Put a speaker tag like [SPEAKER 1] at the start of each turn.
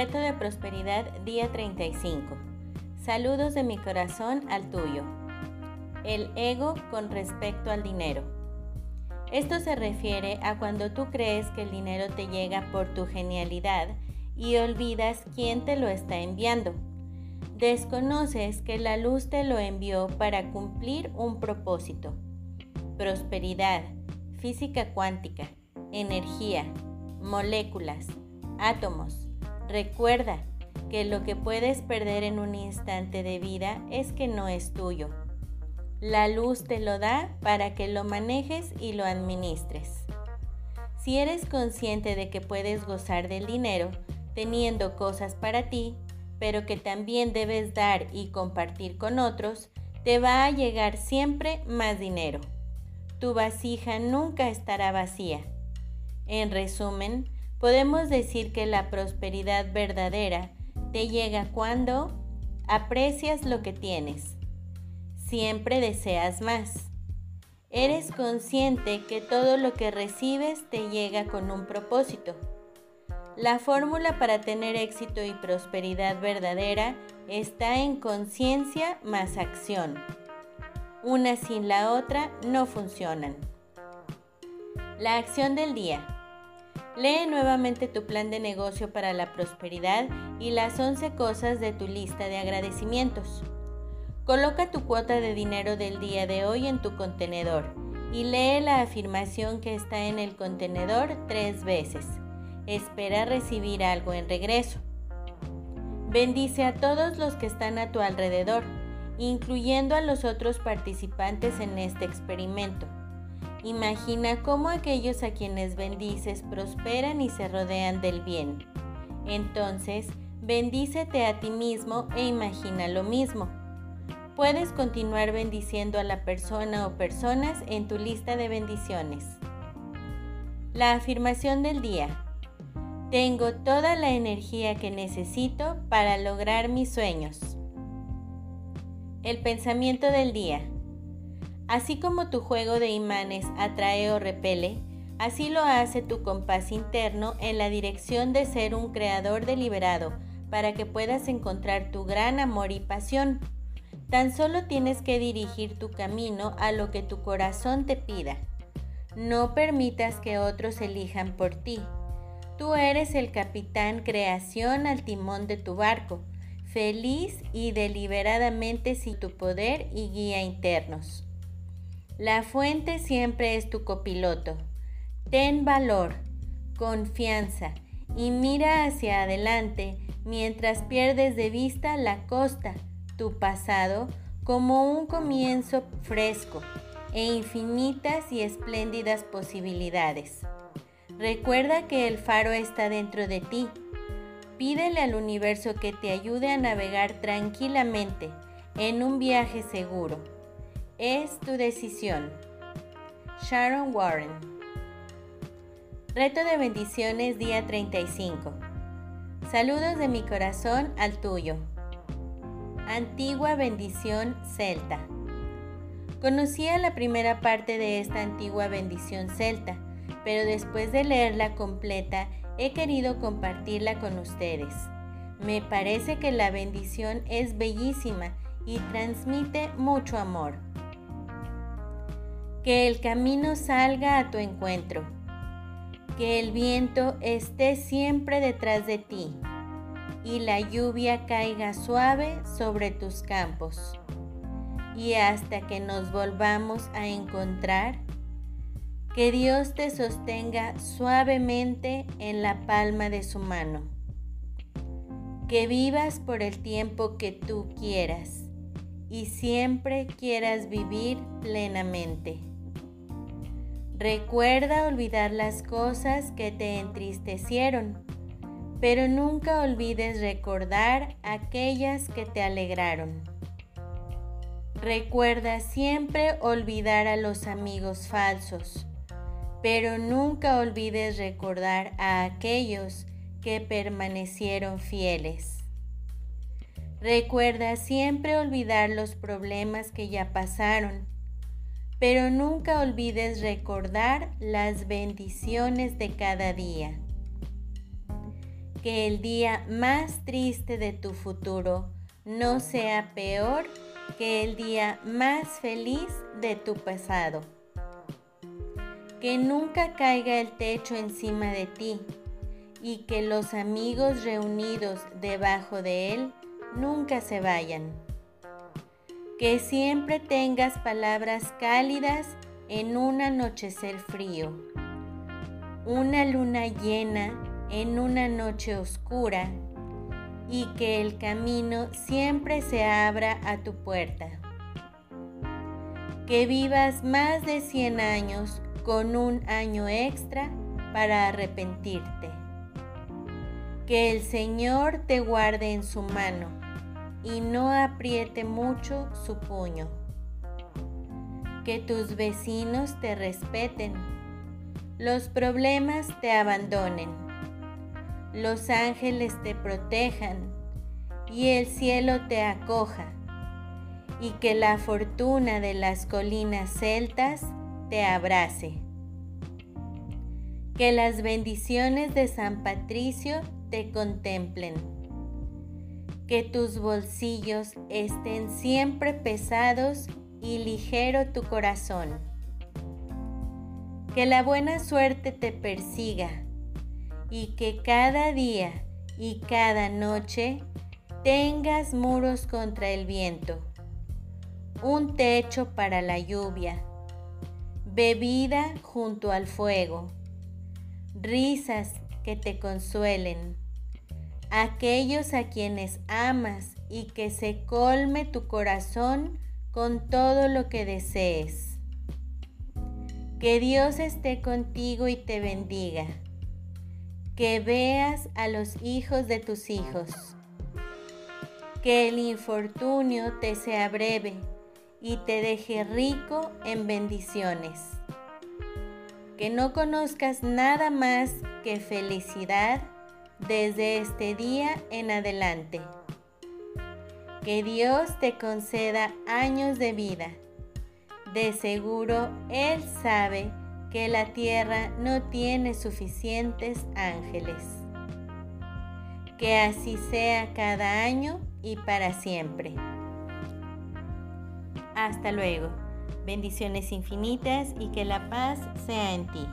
[SPEAKER 1] Reto de Prosperidad día 35. Saludos de mi corazón al tuyo. El ego con respecto al dinero. Esto se refiere a cuando tú crees que el dinero te llega por tu genialidad y olvidas quién te lo está enviando. Desconoces que la luz te lo envió para cumplir un propósito. Prosperidad, física cuántica, energía, moléculas, átomos. Recuerda que lo que puedes perder en un instante de vida es que no es tuyo. La luz te lo da para que lo manejes y lo administres. Si eres consciente de que puedes gozar del dinero teniendo cosas para ti, pero que también debes dar y compartir con otros, te va a llegar siempre más dinero. Tu vasija nunca estará vacía. En resumen, podemos decir que la prosperidad verdadera te llega cuando aprecias lo que tienes. Siempre deseas más. Eres consciente que todo lo que recibes te llega con un propósito. La fórmula para tener éxito y prosperidad verdadera está en conciencia más acción. Una sin la otra no funcionan. La acción del día. Lee nuevamente tu plan de negocio para la prosperidad y las 11 cosas de tu lista de agradecimientos. Coloca tu cuota de dinero del día de hoy en tu contenedor y lee la afirmación que está en el contenedor tres veces espera recibir algo en regreso. Bendice a todos los que están a tu alrededor, incluyendo a los otros participantes en este experimento. Imagina cómo aquellos a quienes bendices prosperan y se rodean del bien. Entonces, bendícete a ti mismo e imagina lo mismo. Puedes continuar bendiciendo a la persona o personas en tu lista de bendiciones. La afirmación del día. Tengo toda la energía que necesito para lograr mis sueños. El pensamiento del día. Así como tu juego de imanes atrae o repele, así lo hace tu compás interno en la dirección de ser un creador deliberado para que puedas encontrar tu gran amor y pasión. Tan solo tienes que dirigir tu camino a lo que tu corazón te pida. No permitas que otros elijan por ti Tú eres el capitán creación al timón de tu barco, feliz y deliberadamente sin tu poder y guía internos. La fuente siempre es tu copiloto. Ten valor, confianza y mira hacia adelante mientras pierdes de vista la costa, tu pasado, como un comienzo fresco e infinitas y espléndidas posibilidades. Recuerda que el faro está dentro de ti. Pídele al universo que te ayude a navegar tranquilamente en un viaje seguro. Es tu decisión. Sharon Warren. Reto de bendiciones día 35. Saludos de mi corazón al tuyo. Antigua bendición celta. Conocía la primera parte de esta antigua bendición celta pero después de leerla completa he querido compartirla con ustedes. Me parece que la bendición es bellísima y transmite mucho amor. Que el camino salga a tu encuentro. Que el viento esté siempre detrás de ti y la lluvia caiga suave sobre tus campos. Y hasta que nos volvamos a encontrar, que Dios te sostenga suavemente en la palma de su mano. Que vivas por el tiempo que tú quieras y siempre quieras vivir plenamente. Recuerda olvidar las cosas que te entristecieron, pero nunca olvides recordar aquellas que te alegraron. Recuerda siempre olvidar a los amigos falsos pero nunca olvides recordar a aquellos que permanecieron fieles. Recuerda siempre olvidar los problemas que ya pasaron, pero nunca olvides recordar las bendiciones de cada día. que el día más triste de tu futuro no sea peor que el día más feliz de tu pasado. Que nunca caiga el techo encima de ti y que los amigos reunidos debajo de él nunca se vayan. Que siempre tengas palabras cálidas en un anochecer frío, una luna llena en una noche oscura y que el camino siempre se abra a tu puerta. Que vivas más de 100 años con un año extra para arrepentirte. Que el Señor te guarde en su mano y no apriete mucho su puño. Que tus vecinos te respeten, los problemas te abandonen los ángeles te protejan y el cielo te acoja, y que la fortuna de las colinas celtas te abrace. Que las bendiciones de San Patricio te contemplen. Que tus bolsillos estén siempre pesados y ligero tu corazón. Que la buena suerte te persiga y que cada día y cada noche tengas muros contra el viento, un techo para la lluvia, bebida junto al fuego, risas que te consuelen, aquellos a quienes amas y que se colme tu corazón con todo lo que desees. Que Dios esté contigo y te bendiga. Que veas a los hijos de tus hijos, que el infortunio te sea breve y te deje rico en bendiciones, que no conozcas nada más que felicidad desde este día en adelante. Que Dios te conceda años de vida. De seguro Él sabe que la tierra no tiene suficientes ángeles. Que así sea cada año y para siempre. Hasta luego. Bendiciones infinitas y que la paz sea en ti.